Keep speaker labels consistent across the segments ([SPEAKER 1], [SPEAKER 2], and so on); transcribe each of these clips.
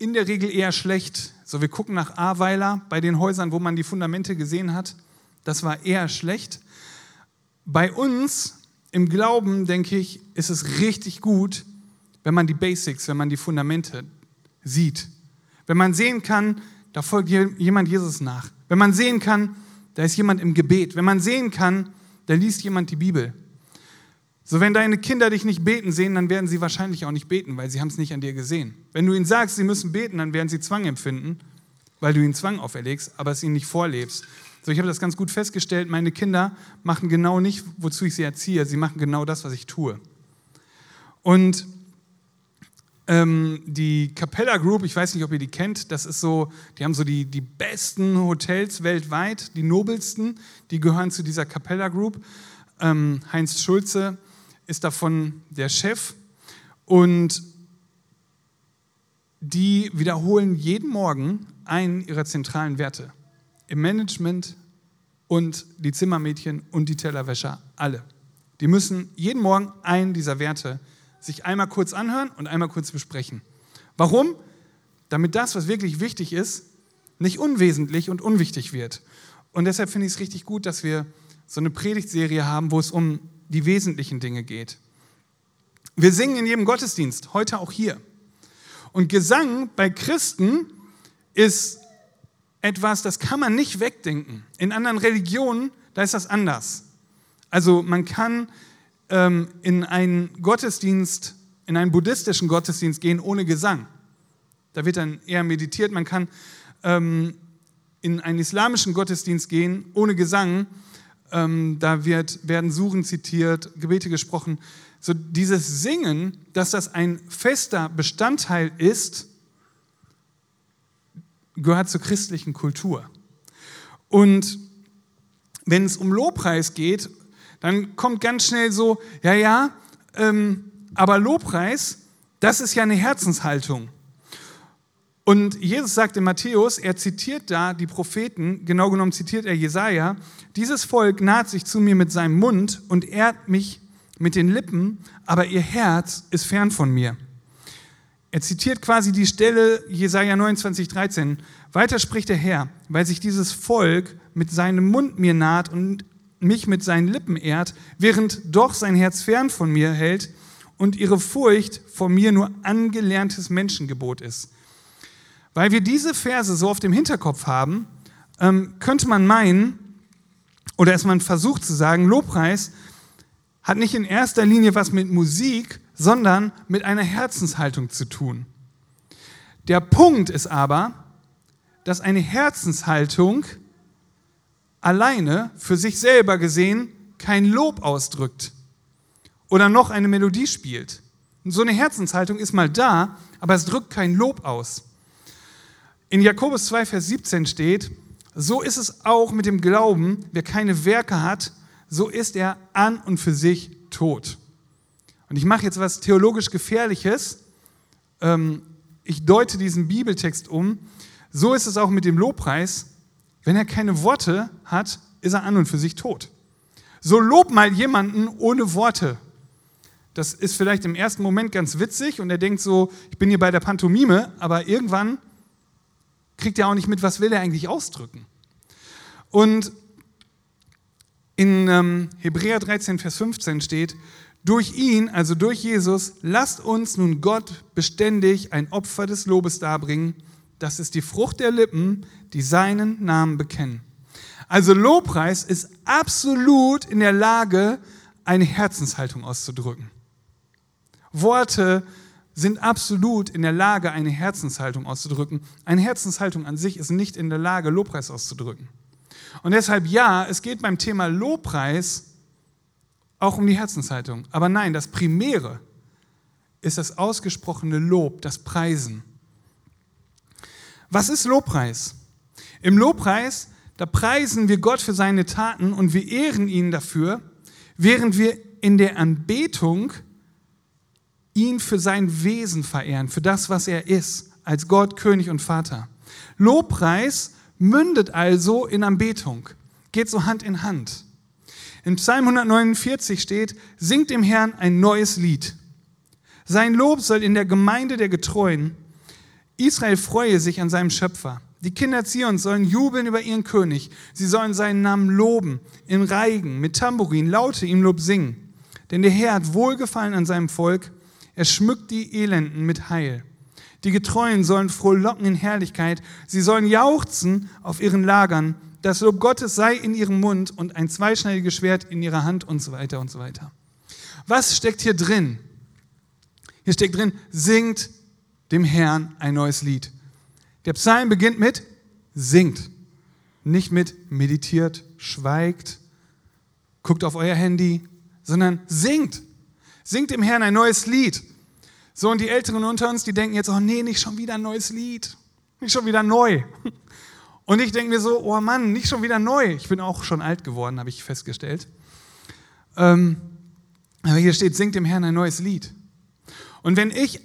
[SPEAKER 1] in der Regel eher schlecht. So, wir gucken nach Ahrweiler bei den Häusern, wo man die Fundamente gesehen hat. Das war eher schlecht. Bei uns im Glauben, denke ich, ist es richtig gut, wenn man die Basics, wenn man die Fundamente sieht. Wenn man sehen kann, da folgt jemand Jesus nach. Wenn man sehen kann, da ist jemand im Gebet. Wenn man sehen kann, da liest jemand die Bibel. So, wenn deine Kinder dich nicht beten sehen, dann werden sie wahrscheinlich auch nicht beten, weil sie haben es nicht an dir gesehen. Wenn du ihnen sagst, sie müssen beten, dann werden sie Zwang empfinden, weil du ihnen Zwang auferlegst, aber es ihnen nicht vorlebst. So, ich habe das ganz gut festgestellt, meine Kinder machen genau nicht, wozu ich sie erziehe, sie machen genau das, was ich tue. Und ähm, die Capella Group, ich weiß nicht, ob ihr die kennt, das ist so, die haben so die, die besten Hotels weltweit, die nobelsten, die gehören zu dieser Capella Group. Ähm, Heinz Schulze, ist davon der Chef und die wiederholen jeden Morgen einen ihrer zentralen Werte. Im Management und die Zimmermädchen und die Tellerwäscher, alle. Die müssen jeden Morgen einen dieser Werte sich einmal kurz anhören und einmal kurz besprechen. Warum? Damit das, was wirklich wichtig ist, nicht unwesentlich und unwichtig wird. Und deshalb finde ich es richtig gut, dass wir so eine Predigtserie haben, wo es um die wesentlichen Dinge geht. Wir singen in jedem Gottesdienst, heute auch hier. Und Gesang bei Christen ist etwas, das kann man nicht wegdenken. In anderen Religionen, da ist das anders. Also man kann ähm, in einen Gottesdienst, in einen buddhistischen Gottesdienst gehen ohne Gesang. Da wird dann eher meditiert. Man kann ähm, in einen islamischen Gottesdienst gehen ohne Gesang ähm, da wird, werden Suchen zitiert, Gebete gesprochen. So dieses Singen, dass das ein fester Bestandteil ist, gehört zur christlichen Kultur. Und wenn es um Lobpreis geht, dann kommt ganz schnell so, ja, ja, ähm, aber Lobpreis, das ist ja eine Herzenshaltung. Und Jesus sagt in Matthäus, er zitiert da die Propheten, genau genommen zitiert er Jesaja, dieses Volk naht sich zu mir mit seinem Mund und ehrt mich mit den Lippen, aber ihr Herz ist fern von mir. Er zitiert quasi die Stelle Jesaja 29, 13. Weiter spricht der Herr, weil sich dieses Volk mit seinem Mund mir naht und mich mit seinen Lippen ehrt, während doch sein Herz fern von mir hält und ihre Furcht vor mir nur angelerntes Menschengebot ist. Weil wir diese Verse so auf dem Hinterkopf haben, ähm, könnte man meinen, oder ist man versucht zu sagen, Lobpreis hat nicht in erster Linie was mit Musik, sondern mit einer Herzenshaltung zu tun. Der Punkt ist aber, dass eine Herzenshaltung alleine für sich selber gesehen kein Lob ausdrückt oder noch eine Melodie spielt. Und so eine Herzenshaltung ist mal da, aber es drückt kein Lob aus. In Jakobus 2, Vers 17 steht, so ist es auch mit dem Glauben, wer keine Werke hat, so ist er an und für sich tot. Und ich mache jetzt was theologisch Gefährliches. Ähm, ich deute diesen Bibeltext um. So ist es auch mit dem Lobpreis. Wenn er keine Worte hat, ist er an und für sich tot. So lob mal jemanden ohne Worte. Das ist vielleicht im ersten Moment ganz witzig und er denkt so, ich bin hier bei der Pantomime, aber irgendwann kriegt er auch nicht mit, was will er eigentlich ausdrücken. Und in ähm, Hebräer 13, Vers 15 steht, durch ihn, also durch Jesus, lasst uns nun Gott beständig ein Opfer des Lobes darbringen. Das ist die Frucht der Lippen, die seinen Namen bekennen. Also Lobpreis ist absolut in der Lage, eine Herzenshaltung auszudrücken. Worte sind absolut in der Lage, eine Herzenshaltung auszudrücken. Eine Herzenshaltung an sich ist nicht in der Lage, Lobpreis auszudrücken. Und deshalb ja, es geht beim Thema Lobpreis auch um die Herzenshaltung. Aber nein, das Primäre ist das ausgesprochene Lob, das Preisen. Was ist Lobpreis? Im Lobpreis, da preisen wir Gott für seine Taten und wir ehren ihn dafür, während wir in der Anbetung ihn für sein Wesen verehren, für das, was er ist, als Gott, König und Vater. Lobpreis mündet also in Anbetung, geht so Hand in Hand. In Psalm 149 steht, singt dem Herrn ein neues Lied. Sein Lob soll in der Gemeinde der Getreuen Israel freue sich an seinem Schöpfer. Die Kinder Zions sollen jubeln über ihren König. Sie sollen seinen Namen loben, in Reigen, mit Tambourin, laute ihm Lob singen. Denn der Herr hat Wohlgefallen an seinem Volk. Er schmückt die Elenden mit Heil. Die Getreuen sollen frohlocken in Herrlichkeit. Sie sollen jauchzen auf ihren Lagern. Das Lob Gottes sei in ihrem Mund und ein zweischneidiges Schwert in ihrer Hand und so weiter und so weiter. Was steckt hier drin? Hier steckt drin, singt dem Herrn ein neues Lied. Der Psalm beginnt mit singt, nicht mit meditiert, schweigt, guckt auf euer Handy, sondern singt. Singt dem Herrn ein neues Lied. So, und die Älteren unter uns, die denken jetzt, oh nee, nicht schon wieder ein neues Lied. Nicht schon wieder neu. Und ich denke mir so, oh Mann, nicht schon wieder neu. Ich bin auch schon alt geworden, habe ich festgestellt. Ähm, aber hier steht, singt dem Herrn ein neues Lied. Und wenn ich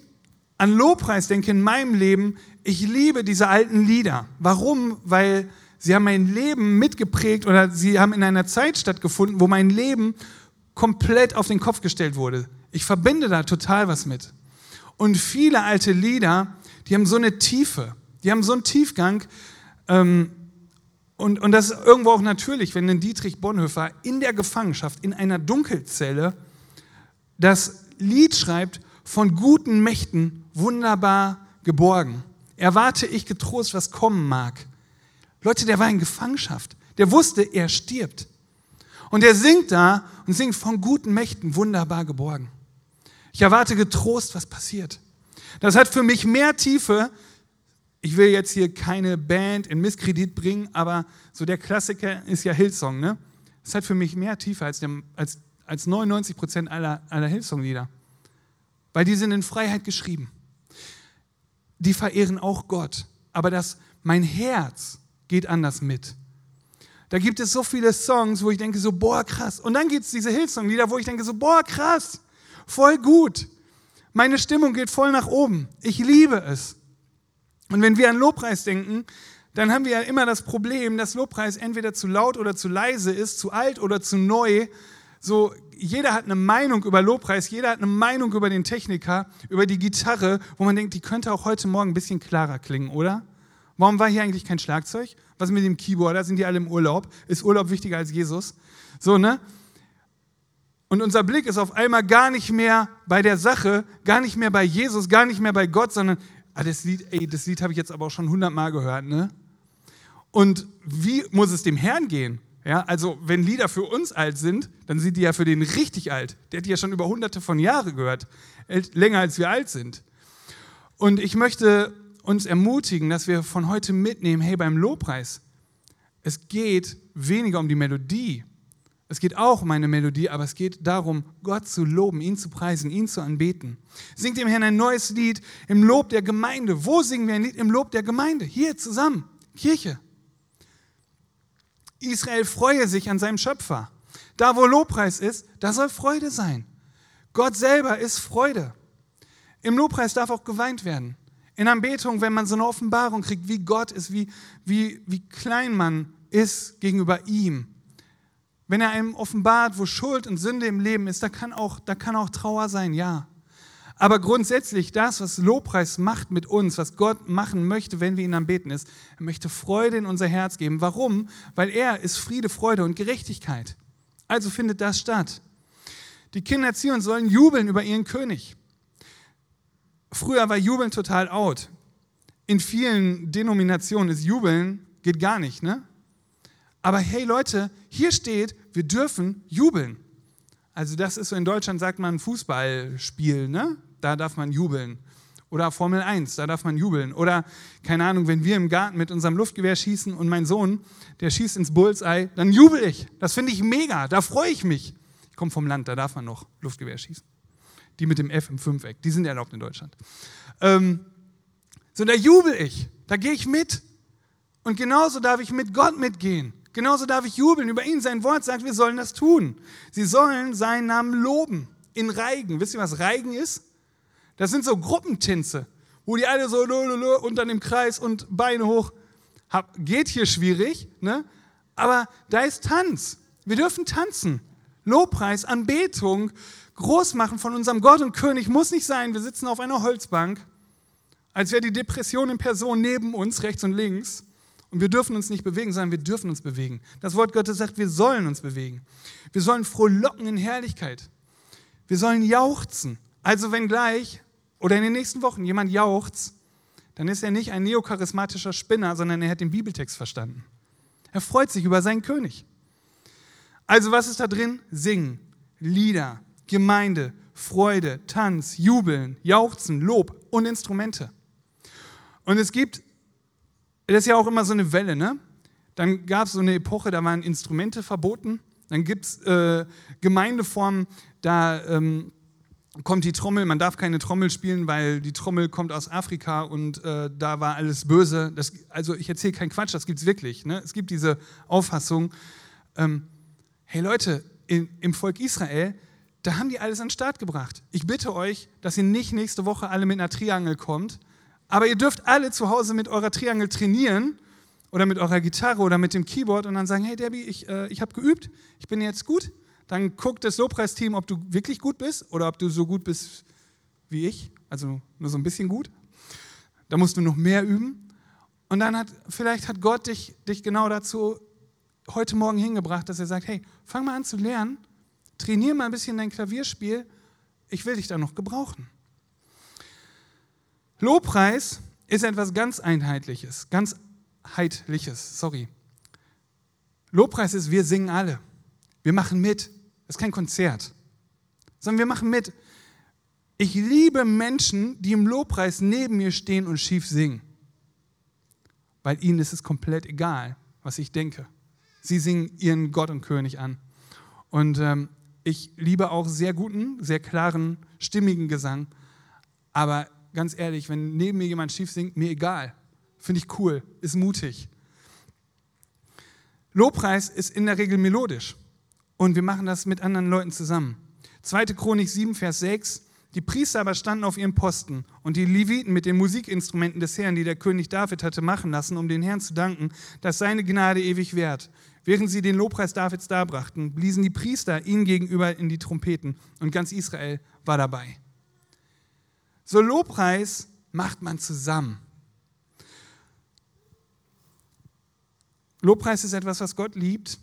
[SPEAKER 1] an Lobpreis denke in meinem Leben, ich liebe diese alten Lieder. Warum? Weil sie haben mein Leben mitgeprägt oder sie haben in einer Zeit stattgefunden, wo mein Leben komplett auf den Kopf gestellt wurde. Ich verbinde da total was mit. Und viele alte Lieder, die haben so eine Tiefe, die haben so einen Tiefgang. Ähm, und, und das ist irgendwo auch natürlich, wenn ein Dietrich Bonhoeffer in der Gefangenschaft, in einer Dunkelzelle, das Lied schreibt, von guten Mächten wunderbar geborgen. Erwarte ich getrost, was kommen mag. Leute, der war in Gefangenschaft. Der wusste, er stirbt. Und er singt da und singt von guten Mächten wunderbar geborgen. Ich erwarte getrost, was passiert. Das hat für mich mehr Tiefe. Ich will jetzt hier keine Band in Misskredit bringen, aber so der Klassiker ist ja Hillsong. Ne? Das hat für mich mehr Tiefe als, dem, als, als 99 Prozent aller, aller Hillsong-Lieder weil die sind in Freiheit geschrieben. Die verehren auch Gott, aber das, mein Herz geht anders mit. Da gibt es so viele Songs, wo ich denke so, boah, krass. Und dann gibt es diese Hillsong-Lieder, wo ich denke so, boah, krass, voll gut. Meine Stimmung geht voll nach oben. Ich liebe es. Und wenn wir an Lobpreis denken, dann haben wir ja immer das Problem, dass Lobpreis entweder zu laut oder zu leise ist, zu alt oder zu neu. So jeder hat eine Meinung über Lobpreis, jeder hat eine Meinung über den Techniker, über die Gitarre, wo man denkt, die könnte auch heute Morgen ein bisschen klarer klingen, oder? Warum war hier eigentlich kein Schlagzeug? Was mit dem Keyboarder? Sind die alle im Urlaub? Ist Urlaub wichtiger als Jesus? So, ne? Und unser Blick ist auf einmal gar nicht mehr bei der Sache, gar nicht mehr bei Jesus, gar nicht mehr bei Gott, sondern, ah, das Lied, ey, das Lied habe ich jetzt aber auch schon hundertmal gehört, ne? Und wie muss es dem Herrn gehen? Ja, also wenn Lieder für uns alt sind, dann sind die ja für den richtig alt. Der hat die ja schon über hunderte von Jahren gehört, länger als wir alt sind. Und ich möchte uns ermutigen, dass wir von heute mitnehmen, hey, beim Lobpreis, es geht weniger um die Melodie. Es geht auch um eine Melodie, aber es geht darum, Gott zu loben, ihn zu preisen, ihn zu anbeten. Singt dem Herrn ein neues Lied im Lob der Gemeinde. Wo singen wir ein Lied im Lob der Gemeinde? Hier zusammen, Kirche. Israel freue sich an seinem Schöpfer. Da, wo Lobpreis ist, da soll Freude sein. Gott selber ist Freude. Im Lobpreis darf auch geweint werden. In Anbetung, wenn man so eine Offenbarung kriegt, wie Gott ist, wie, wie, wie klein man ist gegenüber ihm. Wenn er einem offenbart, wo Schuld und Sünde im Leben ist, da kann auch, da kann auch Trauer sein, ja. Aber grundsätzlich das, was Lobpreis macht mit uns, was Gott machen möchte, wenn wir ihn anbeten, ist, er möchte Freude in unser Herz geben. Warum? Weil er ist Friede, Freude und Gerechtigkeit. Also findet das statt. Die Kinder Zion sollen jubeln über ihren König. Früher war Jubeln total out. In vielen Denominationen ist Jubeln, geht gar nicht, ne? Aber hey Leute, hier steht, wir dürfen jubeln. Also das ist so, in Deutschland sagt man Fußballspiel, ne? da darf man jubeln. Oder Formel 1, da darf man jubeln. Oder, keine Ahnung, wenn wir im Garten mit unserem Luftgewehr schießen und mein Sohn, der schießt ins Bullseye, dann jubel ich. Das finde ich mega, da freue ich mich. Ich komme vom Land, da darf man noch Luftgewehr schießen. Die mit dem F im Fünfeck, die sind erlaubt in Deutschland. Ähm, so, da jubel ich, da gehe ich mit. Und genauso darf ich mit Gott mitgehen. Genauso darf ich jubeln über ihn. Sein Wort sagt, wir sollen das tun. Sie sollen seinen Namen loben. In Reigen. Wisst ihr, was Reigen ist? Das sind so Gruppentänze, wo die alle so unter dem Kreis und Beine hoch. Geht hier schwierig, ne? aber da ist Tanz. Wir dürfen tanzen. Lobpreis, Anbetung, Großmachen von unserem Gott und König muss nicht sein, wir sitzen auf einer Holzbank. als wäre die Depression in Person neben uns, rechts und links. Und wir dürfen uns nicht bewegen, sondern wir dürfen uns bewegen. Das Wort Gottes sagt, wir sollen uns bewegen. Wir sollen frohlocken in Herrlichkeit. Wir sollen jauchzen. Also wenn gleich oder in den nächsten Wochen jemand jauchzt, dann ist er nicht ein neocharismatischer Spinner, sondern er hat den Bibeltext verstanden. Er freut sich über seinen König. Also was ist da drin? Singen, Lieder, Gemeinde, Freude, Tanz, Jubeln, Jauchzen, Lob und Instrumente. Und es gibt, das ist ja auch immer so eine Welle, ne? Dann gab es so eine Epoche, da waren Instrumente verboten. Dann gibt es äh, Gemeindeformen, da ähm, kommt die Trommel, man darf keine Trommel spielen, weil die Trommel kommt aus Afrika und äh, da war alles böse. Das, also ich erzähle keinen Quatsch, das gibt es wirklich. Ne? Es gibt diese Auffassung, ähm, hey Leute, in, im Volk Israel, da haben die alles an den Start gebracht. Ich bitte euch, dass ihr nicht nächste Woche alle mit einer Triangel kommt, aber ihr dürft alle zu Hause mit eurer Triangel trainieren oder mit eurer Gitarre oder mit dem Keyboard und dann sagen, hey Debbie, ich, äh, ich habe geübt, ich bin jetzt gut dann guckt das Lobpreisteam, ob du wirklich gut bist oder ob du so gut bist wie ich, also nur so ein bisschen gut. Da musst du noch mehr üben. Und dann hat, vielleicht hat Gott dich, dich genau dazu heute Morgen hingebracht, dass er sagt, hey, fang mal an zu lernen, trainier mal ein bisschen dein Klavierspiel, ich will dich da noch gebrauchen. Lobpreis ist etwas ganz Einheitliches, ganz Heitliches, sorry. Lobpreis ist, wir singen alle. Wir machen mit. Das ist kein Konzert, sondern wir machen mit. Ich liebe Menschen, die im Lobpreis neben mir stehen und schief singen, weil ihnen ist es komplett egal, was ich denke. Sie singen ihren Gott und König an. Und ähm, ich liebe auch sehr guten, sehr klaren, stimmigen Gesang. Aber ganz ehrlich, wenn neben mir jemand schief singt, mir egal. Finde ich cool, ist mutig. Lobpreis ist in der Regel melodisch. Und wir machen das mit anderen Leuten zusammen. 2. Chronik 7, Vers 6. Die Priester aber standen auf ihrem Posten und die Leviten mit den Musikinstrumenten des Herrn, die der König David hatte machen lassen, um den Herrn zu danken, dass seine Gnade ewig währt. Während sie den Lobpreis Davids darbrachten, bliesen die Priester ihnen gegenüber in die Trompeten und ganz Israel war dabei. So Lobpreis macht man zusammen. Lobpreis ist etwas, was Gott liebt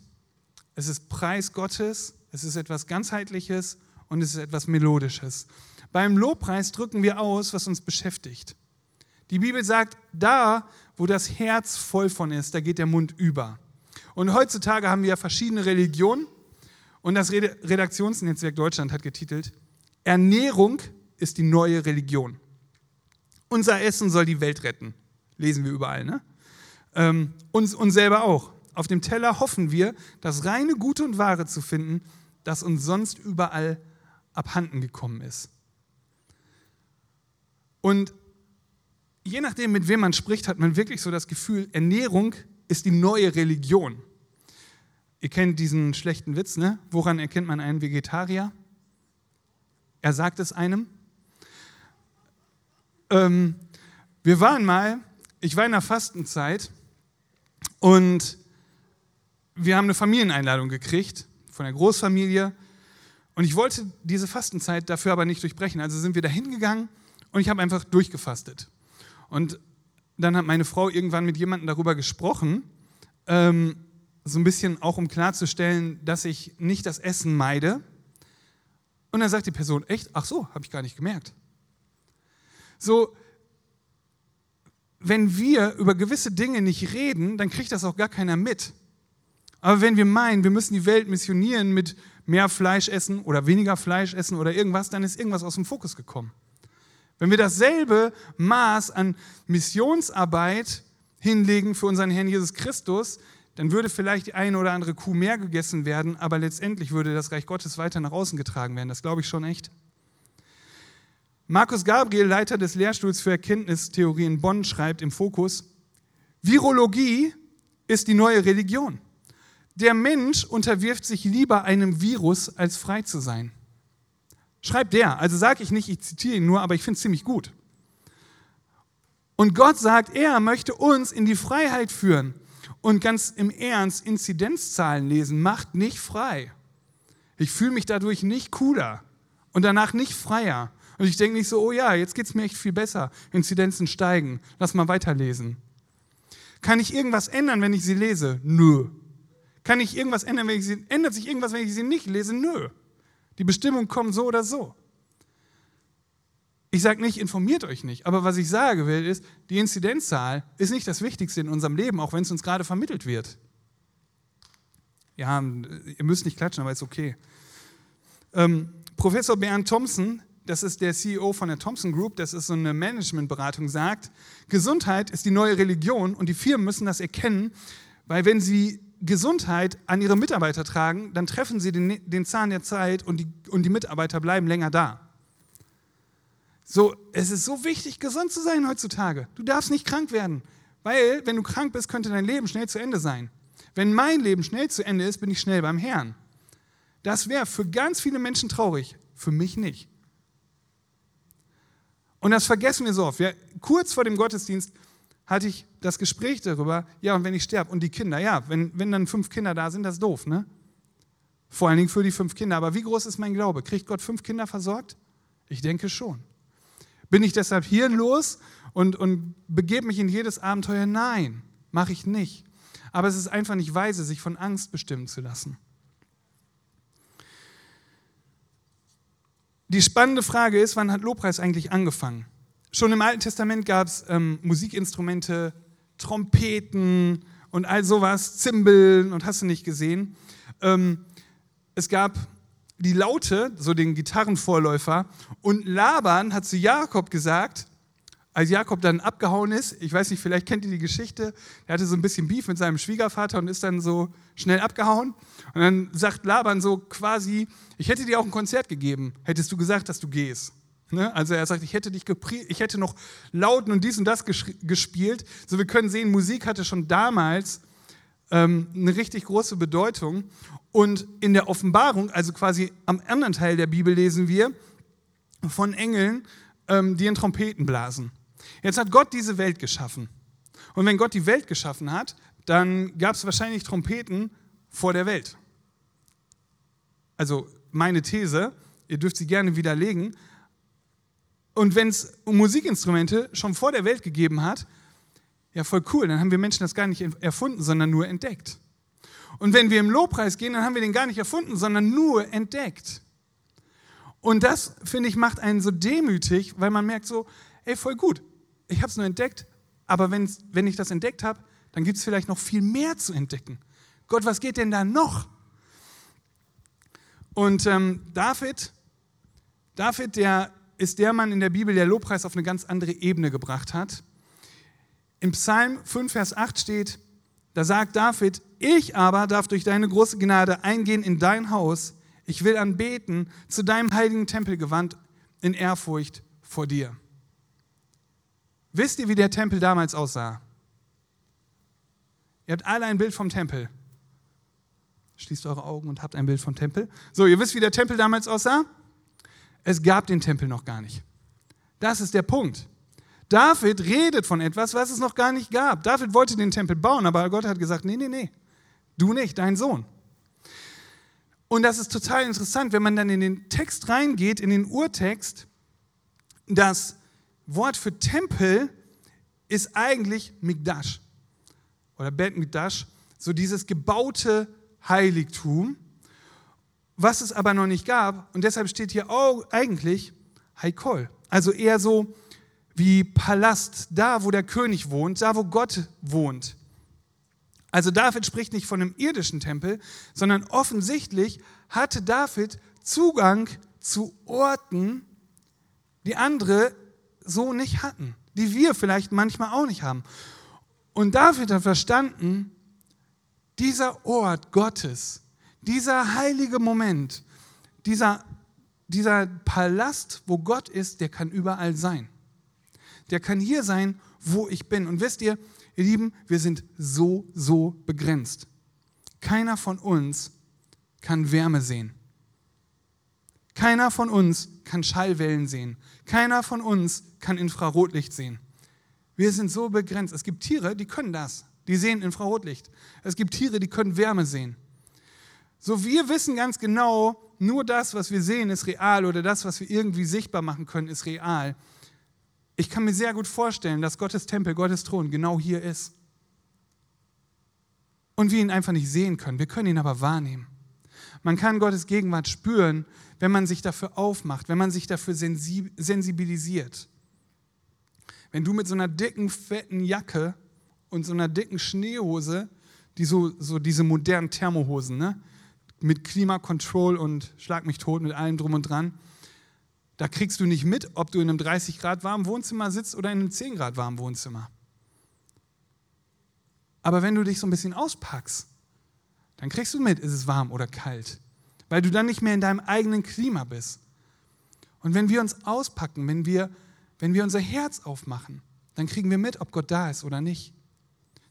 [SPEAKER 1] es ist Preis Gottes, es ist etwas ganzheitliches und es ist etwas melodisches. Beim Lobpreis drücken wir aus, was uns beschäftigt. Die Bibel sagt, da, wo das Herz voll von ist, da geht der Mund über. Und heutzutage haben wir ja verschiedene Religionen und das Redaktionsnetzwerk Deutschland hat getitelt, Ernährung ist die neue Religion. Unser Essen soll die Welt retten. Lesen wir überall, ne? Ähm, uns, uns selber auch. Auf dem Teller hoffen wir, das reine Gute und Wahre zu finden, das uns sonst überall abhanden gekommen ist. Und je nachdem, mit wem man spricht, hat man wirklich so das Gefühl, Ernährung ist die neue Religion. Ihr kennt diesen schlechten Witz, ne? Woran erkennt man einen Vegetarier? Er sagt es einem. Ähm, wir waren mal, ich war in der Fastenzeit und wir haben eine Familieneinladung gekriegt von der Großfamilie und ich wollte diese Fastenzeit dafür aber nicht durchbrechen. Also sind wir da hingegangen und ich habe einfach durchgefastet. Und dann hat meine Frau irgendwann mit jemandem darüber gesprochen, ähm, so ein bisschen auch um klarzustellen, dass ich nicht das Essen meide. Und dann sagt die Person, echt? Ach so, habe ich gar nicht gemerkt. So, wenn wir über gewisse Dinge nicht reden, dann kriegt das auch gar keiner mit. Aber wenn wir meinen, wir müssen die Welt missionieren mit mehr Fleisch essen oder weniger Fleisch essen oder irgendwas, dann ist irgendwas aus dem Fokus gekommen. Wenn wir dasselbe Maß an Missionsarbeit hinlegen für unseren Herrn Jesus Christus, dann würde vielleicht die eine oder andere Kuh mehr gegessen werden, aber letztendlich würde das Reich Gottes weiter nach außen getragen werden. Das glaube ich schon echt. Markus Gabriel, Leiter des Lehrstuhls für Erkenntnistheorie in Bonn, schreibt im Fokus, Virologie ist die neue Religion. Der Mensch unterwirft sich lieber einem Virus, als frei zu sein. Schreibt der. Also sage ich nicht, ich zitiere ihn nur, aber ich finde es ziemlich gut. Und Gott sagt, er möchte uns in die Freiheit führen. Und ganz im Ernst, Inzidenzzahlen lesen macht nicht frei. Ich fühle mich dadurch nicht cooler und danach nicht freier. Und ich denke nicht so, oh ja, jetzt geht es mir echt viel besser. Inzidenzen steigen. Lass mal weiterlesen. Kann ich irgendwas ändern, wenn ich sie lese? Nö. Kann ich irgendwas ändern, wenn ich sie, ändert sich irgendwas, wenn ich sie nicht lese? Nö. Die Bestimmungen kommen so oder so. Ich sage nicht, informiert euch nicht, aber was ich sage will, ist, die Inzidenzzahl ist nicht das Wichtigste in unserem Leben, auch wenn es uns gerade vermittelt wird. Ja, ihr müsst nicht klatschen, aber ist okay. Ähm, Professor Bernd Thompson, das ist der CEO von der Thompson Group, das ist so eine Managementberatung, sagt, Gesundheit ist die neue Religion und die Firmen müssen das erkennen, weil wenn sie Gesundheit an ihre Mitarbeiter tragen, dann treffen sie den, den Zahn der Zeit und die, und die Mitarbeiter bleiben länger da. So, es ist so wichtig, gesund zu sein heutzutage. Du darfst nicht krank werden, weil wenn du krank bist, könnte dein Leben schnell zu Ende sein. Wenn mein Leben schnell zu Ende ist, bin ich schnell beim Herrn. Das wäre für ganz viele Menschen traurig, für mich nicht. Und das vergessen wir so oft. Wir, kurz vor dem Gottesdienst hatte ich das Gespräch darüber, ja, und wenn ich sterbe, und die Kinder, ja, wenn, wenn dann fünf Kinder da sind, das ist doof, ne? Vor allen Dingen für die fünf Kinder. Aber wie groß ist mein Glaube? Kriegt Gott fünf Kinder versorgt? Ich denke schon. Bin ich deshalb hirnlos und, und begebe mich in jedes Abenteuer? Nein, mache ich nicht. Aber es ist einfach nicht weise, sich von Angst bestimmen zu lassen. Die spannende Frage ist, wann hat Lobpreis eigentlich angefangen? Schon im Alten Testament gab es ähm, Musikinstrumente, Trompeten und all sowas, Zimbeln und hast du nicht gesehen. Ähm, es gab die Laute, so den Gitarrenvorläufer. Und Laban hat zu Jakob gesagt, als Jakob dann abgehauen ist, ich weiß nicht, vielleicht kennt ihr die Geschichte, er hatte so ein bisschen Beef mit seinem Schwiegervater und ist dann so schnell abgehauen. Und dann sagt Laban so quasi, ich hätte dir auch ein Konzert gegeben, hättest du gesagt, dass du gehst. Ne? Also er sagt, ich hätte, dich ich hätte noch Lauten und dies und das gespielt. So wir können sehen, Musik hatte schon damals ähm, eine richtig große Bedeutung. Und in der Offenbarung, also quasi am anderen Teil der Bibel, lesen wir von Engeln, ähm, die in Trompeten blasen. Jetzt hat Gott diese Welt geschaffen. Und wenn Gott die Welt geschaffen hat, dann gab es wahrscheinlich Trompeten vor der Welt. Also meine These, ihr dürft sie gerne widerlegen. Und wenn es Musikinstrumente schon vor der Welt gegeben hat, ja, voll cool. Dann haben wir Menschen das gar nicht erfunden, sondern nur entdeckt. Und wenn wir im Lobpreis gehen, dann haben wir den gar nicht erfunden, sondern nur entdeckt. Und das, finde ich, macht einen so demütig, weil man merkt so, ey, voll gut, ich habe es nur entdeckt, aber wenn ich das entdeckt habe, dann gibt es vielleicht noch viel mehr zu entdecken. Gott, was geht denn da noch? Und ähm, David, David, der ist der Mann in der Bibel, der Lobpreis auf eine ganz andere Ebene gebracht hat. Im Psalm 5, Vers 8 steht, da sagt David, ich aber darf durch deine große Gnade eingehen in dein Haus. Ich will anbeten, zu deinem heiligen Tempel gewandt, in Ehrfurcht vor dir. Wisst ihr, wie der Tempel damals aussah? Ihr habt alle ein Bild vom Tempel. Schließt eure Augen und habt ein Bild vom Tempel. So, ihr wisst, wie der Tempel damals aussah? Es gab den Tempel noch gar nicht. Das ist der Punkt. David redet von etwas, was es noch gar nicht gab. David wollte den Tempel bauen, aber Gott hat gesagt, nee, nee, nee, du nicht, dein Sohn. Und das ist total interessant, wenn man dann in den Text reingeht, in den Urtext, das Wort für Tempel ist eigentlich Mikdash oder Bet Mikdash, so dieses gebaute Heiligtum, was es aber noch nicht gab. Und deshalb steht hier auch eigentlich Haikol, also eher so wie Palast, da wo der König wohnt, da wo Gott wohnt. Also David spricht nicht von einem irdischen Tempel, sondern offensichtlich hatte David Zugang zu Orten, die andere so nicht hatten, die wir vielleicht manchmal auch nicht haben. Und David hat verstanden, dieser Ort Gottes, dieser heilige Moment, dieser, dieser Palast, wo Gott ist, der kann überall sein der kann hier sein, wo ich bin. Und wisst ihr, ihr Lieben, wir sind so, so begrenzt. Keiner von uns kann Wärme sehen. Keiner von uns kann Schallwellen sehen. Keiner von uns kann Infrarotlicht sehen. Wir sind so begrenzt. Es gibt Tiere, die können das. Die sehen Infrarotlicht. Es gibt Tiere, die können Wärme sehen. So wir wissen ganz genau, nur das, was wir sehen, ist real oder das, was wir irgendwie sichtbar machen können, ist real. Ich kann mir sehr gut vorstellen, dass Gottes Tempel, Gottes Thron genau hier ist. Und wir ihn einfach nicht sehen können. Wir können ihn aber wahrnehmen. Man kann Gottes Gegenwart spüren, wenn man sich dafür aufmacht, wenn man sich dafür sensibilisiert. Wenn du mit so einer dicken, fetten Jacke und so einer dicken Schneehose, die so, so diese modernen Thermohosen, ne? mit Klimakontroll und Schlag mich tot, mit allem drum und dran, da kriegst du nicht mit, ob du in einem 30 Grad warmen Wohnzimmer sitzt oder in einem 10 Grad warmen Wohnzimmer. Aber wenn du dich so ein bisschen auspackst, dann kriegst du mit, ist es warm oder kalt, weil du dann nicht mehr in deinem eigenen Klima bist. Und wenn wir uns auspacken, wenn wir, wenn wir unser Herz aufmachen, dann kriegen wir mit, ob Gott da ist oder nicht.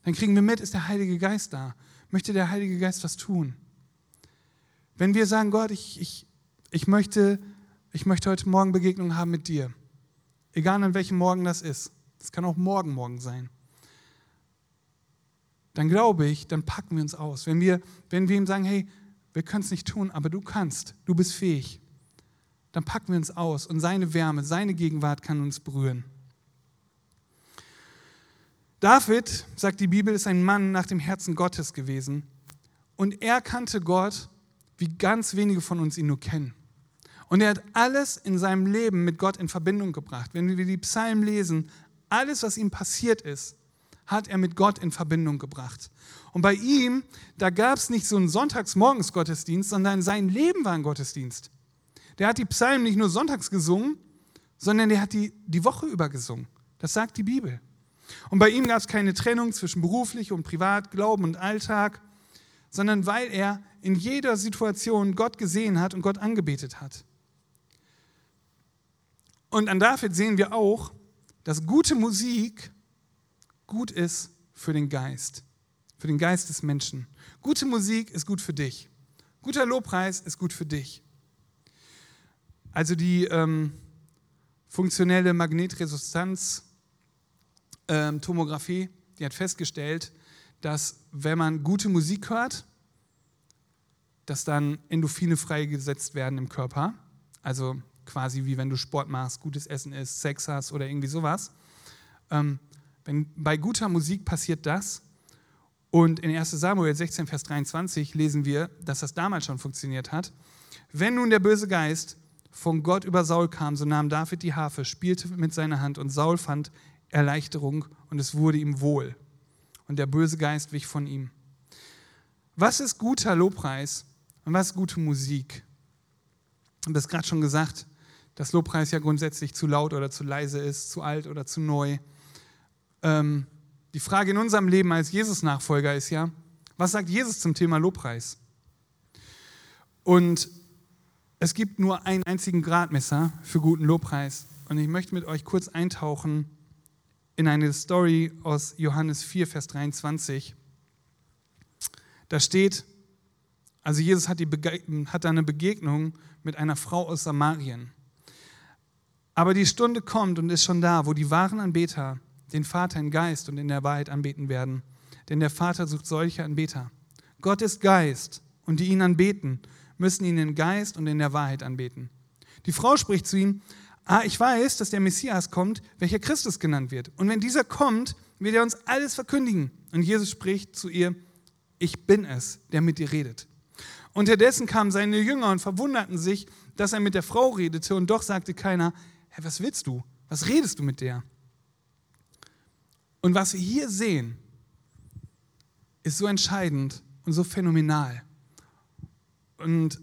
[SPEAKER 1] Dann kriegen wir mit, ist der Heilige Geist da? Möchte der Heilige Geist was tun? Wenn wir sagen, Gott, ich, ich, ich, möchte, ich möchte heute Morgen Begegnung haben mit dir, egal an welchem Morgen das ist, das kann auch morgen Morgen sein, dann glaube ich, dann packen wir uns aus. Wenn wir, wenn wir ihm sagen, hey, wir können es nicht tun, aber du kannst, du bist fähig, dann packen wir uns aus und seine Wärme, seine Gegenwart kann uns berühren. David, sagt die Bibel, ist ein Mann nach dem Herzen Gottes gewesen und er kannte Gott, wie ganz wenige von uns ihn nur kennen. Und er hat alles in seinem Leben mit Gott in Verbindung gebracht. Wenn wir die Psalmen lesen, alles, was ihm passiert ist, hat er mit Gott in Verbindung gebracht. Und bei ihm, da gab es nicht so einen Sonntagsmorgens-Gottesdienst, sondern sein Leben war ein Gottesdienst. Der hat die Psalmen nicht nur sonntags gesungen, sondern der hat die die Woche über gesungen. Das sagt die Bibel. Und bei ihm gab es keine Trennung zwischen beruflich und privat, Glauben und Alltag, sondern weil er in jeder Situation Gott gesehen hat und Gott angebetet hat. Und an David sehen wir auch, dass gute Musik gut ist für den Geist, für den Geist des Menschen. Gute Musik ist gut für dich. Guter Lobpreis ist gut für dich. Also die ähm, funktionelle Magnetresonanz-Tomographie, ähm, die hat festgestellt, dass wenn man gute Musik hört, dass dann Endorphine freigesetzt werden im Körper. Also quasi wie wenn du Sport machst, gutes Essen isst, Sex hast oder irgendwie sowas. Ähm, wenn, bei guter Musik passiert das. Und in 1 Samuel 16, Vers 23 lesen wir, dass das damals schon funktioniert hat. Wenn nun der böse Geist von Gott über Saul kam, so nahm David die Harfe, spielte mit seiner Hand und Saul fand Erleichterung und es wurde ihm wohl. Und der böse Geist wich von ihm. Was ist guter Lobpreis und was ist gute Musik? Habe das gerade schon gesagt, dass Lobpreis ja grundsätzlich zu laut oder zu leise ist, zu alt oder zu neu. Ähm, die Frage in unserem Leben als Jesus-Nachfolger ist ja, was sagt Jesus zum Thema Lobpreis? Und es gibt nur einen einzigen Gradmesser für guten Lobpreis. Und ich möchte mit euch kurz eintauchen in eine Story aus Johannes 4, Vers 23. Da steht, also Jesus hat, die, hat eine Begegnung mit einer Frau aus Samarien. Aber die Stunde kommt und ist schon da, wo die wahren Anbeter den Vater in Geist und in der Wahrheit anbeten werden. Denn der Vater sucht solche Anbeter. Gott ist Geist und die ihn anbeten, müssen ihn in Geist und in der Wahrheit anbeten. Die Frau spricht zu ihm, ah, ich weiß, dass der Messias kommt, welcher Christus genannt wird. Und wenn dieser kommt, wird er uns alles verkündigen. Und Jesus spricht zu ihr, ich bin es, der mit dir redet. Unterdessen kamen seine Jünger und verwunderten sich, dass er mit der Frau redete, und doch sagte keiner, Herr, was willst du? Was redest du mit der? Und was wir hier sehen, ist so entscheidend und so phänomenal. Und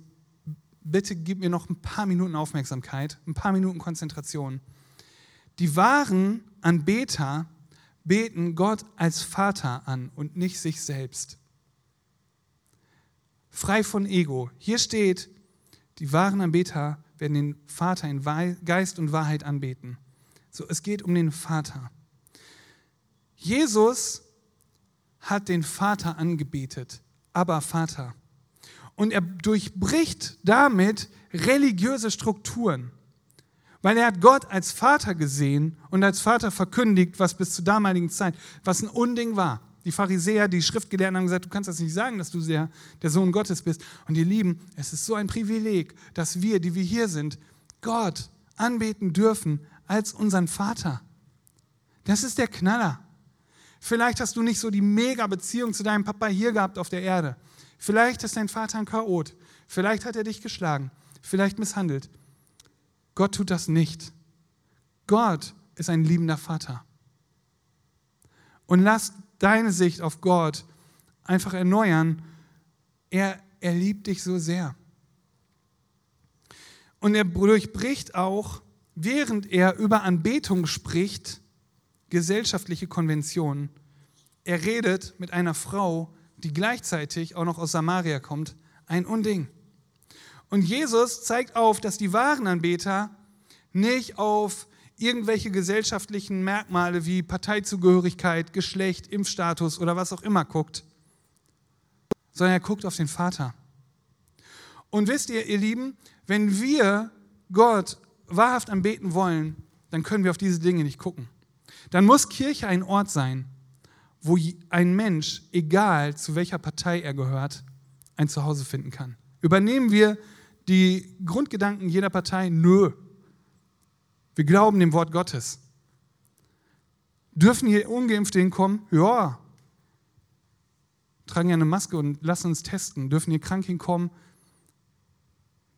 [SPEAKER 1] bitte gib mir noch ein paar Minuten Aufmerksamkeit, ein paar Minuten Konzentration. Die wahren Anbeter beten Gott als Vater an und nicht sich selbst. Frei von Ego. Hier steht, die wahren Anbeter werden den Vater in Geist und Wahrheit anbeten. So, es geht um den Vater. Jesus hat den Vater angebetet, aber Vater. Und er durchbricht damit religiöse Strukturen, weil er hat Gott als Vater gesehen und als Vater verkündigt, was bis zur damaligen Zeit, was ein Unding war. Die Pharisäer, die Schriftgelehrten haben gesagt, du kannst das nicht sagen, dass du der, der Sohn Gottes bist. Und ihr Lieben, es ist so ein Privileg, dass wir, die wir hier sind, Gott anbeten dürfen als unseren Vater. Das ist der Knaller. Vielleicht hast du nicht so die mega Beziehung zu deinem Papa hier gehabt auf der Erde. Vielleicht ist dein Vater ein Chaot. Vielleicht hat er dich geschlagen. Vielleicht misshandelt. Gott tut das nicht. Gott ist ein liebender Vater. Und lass deine Sicht auf Gott einfach erneuern. Er, er liebt dich so sehr. Und er durchbricht auch, während er über Anbetung spricht, gesellschaftliche Konventionen. Er redet mit einer Frau, die gleichzeitig auch noch aus Samaria kommt, ein Unding. Und Jesus zeigt auf, dass die wahren Anbeter nicht auf irgendwelche gesellschaftlichen Merkmale wie Parteizugehörigkeit, Geschlecht, Impfstatus oder was auch immer guckt, sondern er guckt auf den Vater. Und wisst ihr, ihr Lieben, wenn wir Gott wahrhaft anbeten wollen, dann können wir auf diese Dinge nicht gucken. Dann muss Kirche ein Ort sein, wo ein Mensch, egal zu welcher Partei er gehört, ein Zuhause finden kann. Übernehmen wir die Grundgedanken jeder Partei? Nö. Wir glauben dem Wort Gottes. Dürfen hier Ungeimpfte hinkommen? Ja. Tragen ja eine Maske und lassen uns testen. Dürfen hier krank hinkommen?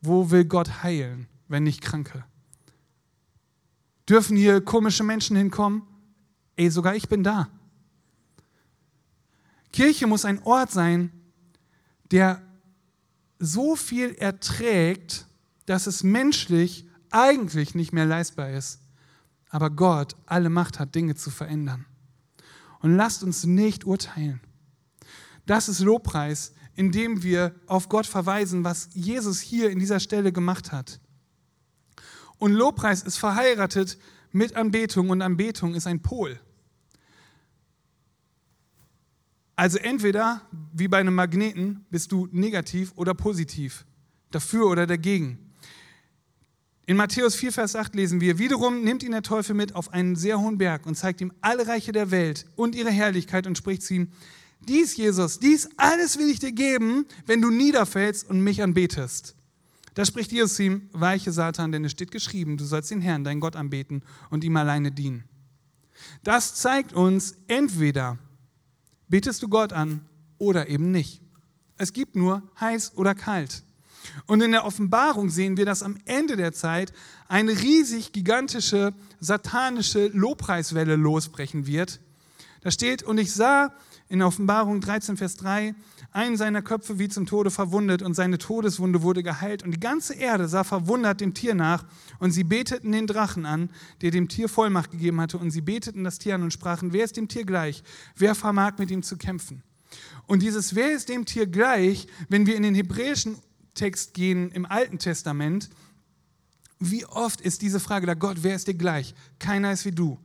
[SPEAKER 1] Wo will Gott heilen, wenn nicht Kranke? Dürfen hier komische Menschen hinkommen? Ey, sogar ich bin da. Kirche muss ein Ort sein, der so viel erträgt, dass es menschlich eigentlich nicht mehr leistbar ist, aber Gott alle Macht hat, Dinge zu verändern. Und lasst uns nicht urteilen. Das ist Lobpreis, indem wir auf Gott verweisen, was Jesus hier in dieser Stelle gemacht hat. Und Lobpreis ist verheiratet mit Anbetung und Anbetung ist ein Pol. Also entweder, wie bei einem Magneten, bist du negativ oder positiv, dafür oder dagegen. In Matthäus 4, Vers 8 lesen wir, wiederum nimmt ihn der Teufel mit auf einen sehr hohen Berg und zeigt ihm alle Reiche der Welt und ihre Herrlichkeit und spricht zu ihm, dies, Jesus, dies alles will ich dir geben, wenn du niederfällst und mich anbetest. Da spricht Jesus ihm, weiche Satan, denn es steht geschrieben, du sollst den Herrn, deinen Gott, anbeten und ihm alleine dienen. Das zeigt uns, entweder betest du Gott an oder eben nicht. Es gibt nur heiß oder kalt. Und in der Offenbarung sehen wir, dass am Ende der Zeit eine riesig gigantische satanische Lobpreiswelle losbrechen wird. Da steht, und ich sah in Offenbarung 13, Vers 3, einen seiner Köpfe wie zum Tode verwundet und seine Todeswunde wurde geheilt. Und die ganze Erde sah verwundert dem Tier nach und sie beteten den Drachen an, der dem Tier Vollmacht gegeben hatte. Und sie beteten das Tier an und sprachen, wer ist dem Tier gleich? Wer vermag mit ihm zu kämpfen? Und dieses Wer ist dem Tier gleich, wenn wir in den hebräischen Text gehen im Alten Testament, wie oft ist diese Frage da, Gott, wer ist dir gleich? Keiner ist wie du.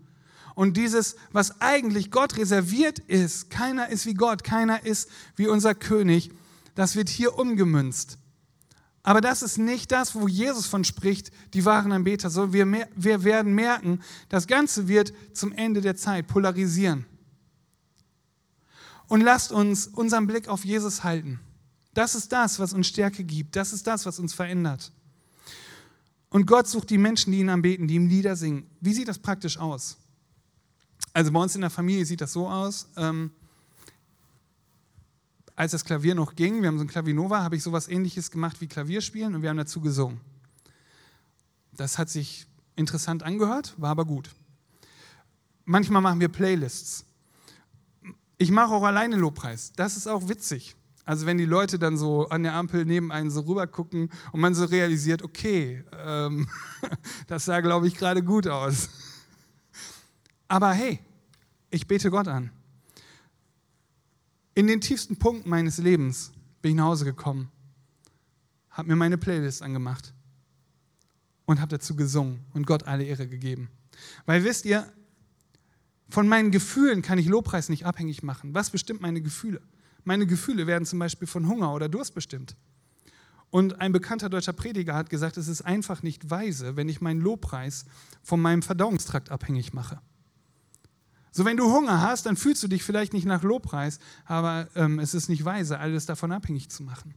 [SPEAKER 1] Und dieses, was eigentlich Gott reserviert ist, keiner ist wie Gott, keiner ist wie unser König, das wird hier umgemünzt. Aber das ist nicht das, wo Jesus von spricht, die wahren Anbeter. So, wir, wir werden merken, das Ganze wird zum Ende der Zeit polarisieren. Und lasst uns unseren Blick auf Jesus halten. Das ist das, was uns Stärke gibt. Das ist das, was uns verändert. Und Gott sucht die Menschen, die ihn anbeten, die ihm Lieder singen. Wie sieht das praktisch aus? Also bei uns in der Familie sieht das so aus. Ähm, als das Klavier noch ging, wir haben so ein Klavinova, habe ich sowas ähnliches gemacht wie Klavierspielen und wir haben dazu gesungen. Das hat sich interessant angehört, war aber gut. Manchmal machen wir Playlists. Ich mache auch alleine Lobpreis. Das ist auch witzig. Also wenn die Leute dann so an der Ampel neben einen so rüber gucken und man so realisiert, okay, ähm, das sah, glaube ich, gerade gut aus. Aber hey, ich bete Gott an. In den tiefsten Punkten meines Lebens bin ich nach Hause gekommen, habe mir meine Playlist angemacht und habe dazu gesungen und Gott alle Ehre gegeben. Weil wisst ihr, von meinen Gefühlen kann ich Lobpreis nicht abhängig machen. Was bestimmt meine Gefühle? Meine Gefühle werden zum Beispiel von Hunger oder Durst bestimmt. Und ein bekannter deutscher Prediger hat gesagt, es ist einfach nicht weise, wenn ich meinen Lobpreis von meinem Verdauungstrakt abhängig mache. So, wenn du Hunger hast, dann fühlst du dich vielleicht nicht nach Lobpreis, aber ähm, es ist nicht weise, alles davon abhängig zu machen.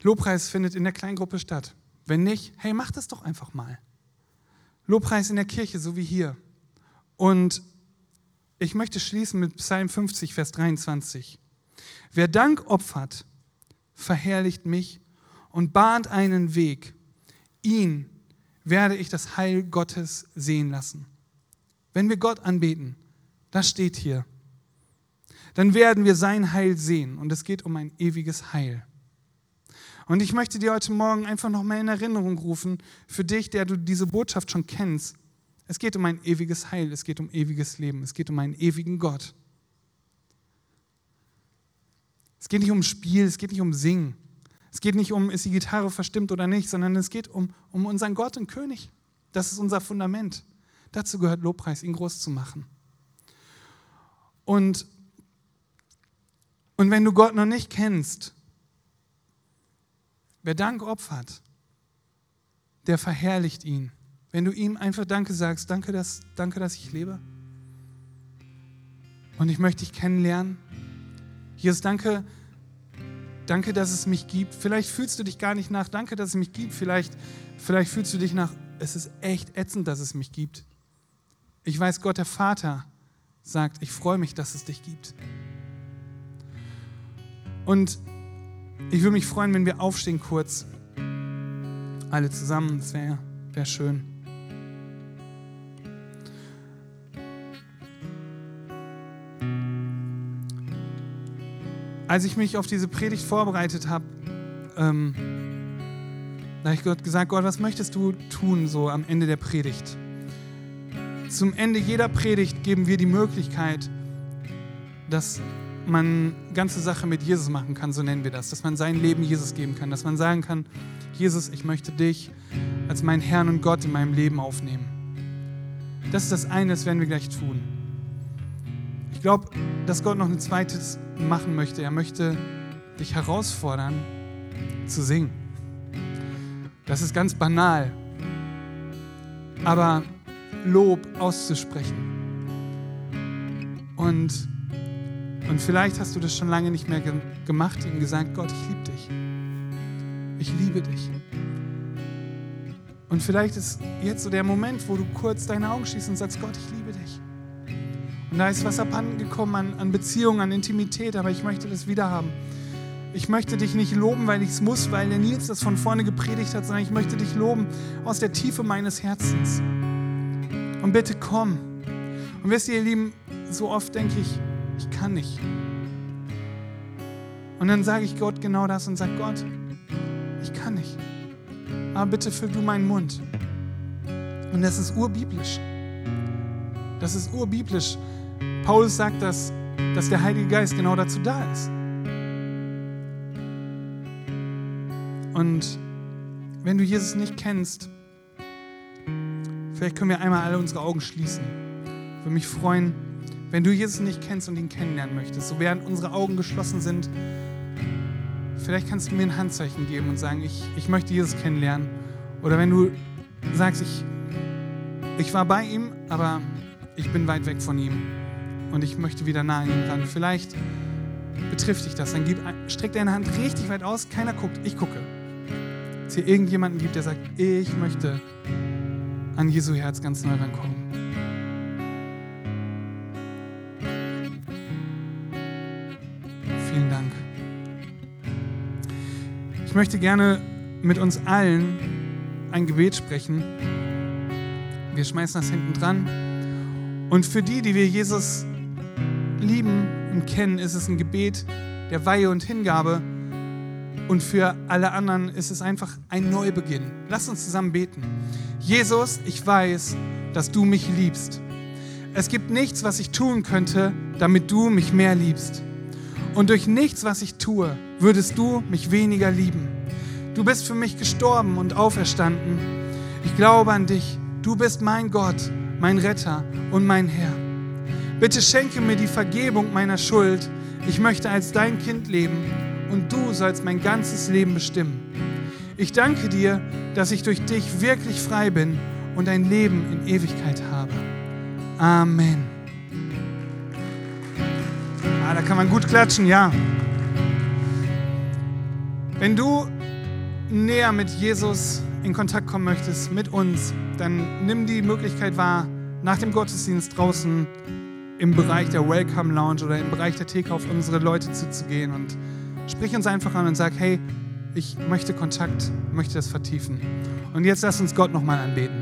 [SPEAKER 1] Lobpreis findet in der Kleingruppe statt. Wenn nicht, hey, mach das doch einfach mal. Lobpreis in der Kirche, so wie hier. Und ich möchte schließen mit Psalm 50, Vers 23. Wer Dank opfert, verherrlicht mich und bahnt einen Weg. Ihn werde ich das Heil Gottes sehen lassen. Wenn wir Gott anbeten, das steht hier, dann werden wir sein Heil sehen und es geht um ein ewiges Heil. Und ich möchte dir heute Morgen einfach noch mal in Erinnerung rufen, für dich, der du diese Botschaft schon kennst. Es geht um ein ewiges Heil, es geht um ewiges Leben, es geht um einen ewigen Gott. Es geht nicht um Spiel, es geht nicht um Singen. Es geht nicht um, ist die Gitarre verstimmt oder nicht, sondern es geht um, um unseren Gott und König. Das ist unser Fundament. Dazu gehört Lobpreis, ihn groß zu machen. Und, und wenn du Gott noch nicht kennst, wer Dank opfert, der verherrlicht ihn. Wenn du ihm einfach Danke sagst, danke dass, danke, dass ich lebe. Und ich möchte dich kennenlernen. Jesus, danke, danke, dass es mich gibt. Vielleicht fühlst du dich gar nicht nach, danke, dass es mich gibt. Vielleicht, vielleicht fühlst du dich nach, es ist echt ätzend, dass es mich gibt. Ich weiß, Gott der Vater sagt, ich freue mich, dass es dich gibt. Und ich würde mich freuen, wenn wir aufstehen kurz. Alle zusammen, das wäre wär schön. Als ich mich auf diese Predigt vorbereitet habe, ähm, da habe ich Gott gesagt, Gott, was möchtest du tun so am Ende der Predigt? Zum Ende jeder Predigt geben wir die Möglichkeit, dass man ganze Sache mit Jesus machen kann, so nennen wir das, dass man sein Leben Jesus geben kann, dass man sagen kann, Jesus, ich möchte dich als meinen Herrn und Gott in meinem Leben aufnehmen. Das ist das eine, das werden wir gleich tun. Ich glaube, dass Gott noch ein zweites machen möchte. Er möchte dich herausfordern, zu singen. Das ist ganz banal. Aber Lob auszusprechen. Und, und vielleicht hast du das schon lange nicht mehr ge gemacht, ihm gesagt, Gott, ich liebe dich. Ich liebe dich. Und vielleicht ist jetzt so der Moment, wo du kurz deine Augen schließt und sagst, Gott, ich liebe dich. Und da ist was abhanden gekommen an, an Beziehung, an Intimität, aber ich möchte das wieder haben. Ich möchte dich nicht loben, weil ich es muss, weil der Nils das von vorne gepredigt hat, sondern ich möchte dich loben aus der Tiefe meines Herzens. Und bitte komm. Und wisst ihr, ihr Lieben, so oft denke ich, ich kann nicht. Und dann sage ich Gott genau das und sage, Gott, ich kann nicht. Aber bitte füll du meinen Mund. Und das ist urbiblisch. Das ist urbiblisch. Paulus sagt, dass, dass der Heilige Geist genau dazu da ist. Und wenn du Jesus nicht kennst, vielleicht können wir einmal alle unsere Augen schließen. Ich würde mich freuen, wenn du Jesus nicht kennst und ihn kennenlernen möchtest, so während unsere Augen geschlossen sind, vielleicht kannst du mir ein Handzeichen geben und sagen, ich, ich möchte Jesus kennenlernen. Oder wenn du sagst, ich, ich war bei ihm, aber ich bin weit weg von ihm und ich möchte wieder nah an ihn ran. Vielleicht betrifft dich das. Dann gib, streck deine Hand richtig weit aus, keiner guckt, ich gucke. Dass hier irgendjemanden gibt, der sagt, ich möchte an Jesu Herz ganz neu rankommen. Vielen Dank. Ich möchte gerne mit uns allen ein Gebet sprechen. Wir schmeißen das hinten dran. Und für die, die wir Jesus lieben und kennen, ist es ein Gebet der Weihe und Hingabe. Und für alle anderen ist es einfach ein Neubeginn. Lass uns zusammen beten. Jesus, ich weiß, dass du mich liebst. Es gibt nichts, was ich tun könnte, damit du mich mehr liebst. Und durch nichts, was ich tue, würdest du mich weniger lieben. Du bist für mich gestorben und auferstanden. Ich glaube an dich. Du bist mein Gott mein Retter und mein Herr. Bitte schenke mir die Vergebung meiner Schuld. Ich möchte als dein Kind leben und du sollst mein ganzes Leben bestimmen. Ich danke dir, dass ich durch dich wirklich frei bin und ein Leben in Ewigkeit habe. Amen. Ah, da kann man gut klatschen, ja. Wenn du näher mit Jesus in Kontakt kommen möchtest, mit uns, dann nimm die Möglichkeit wahr, nach dem Gottesdienst draußen im Bereich der Welcome Lounge oder im Bereich der Theke auf unsere Leute zuzugehen und sprich uns einfach an und sag, hey, ich möchte Kontakt, möchte das vertiefen. Und jetzt lass uns Gott nochmal anbeten.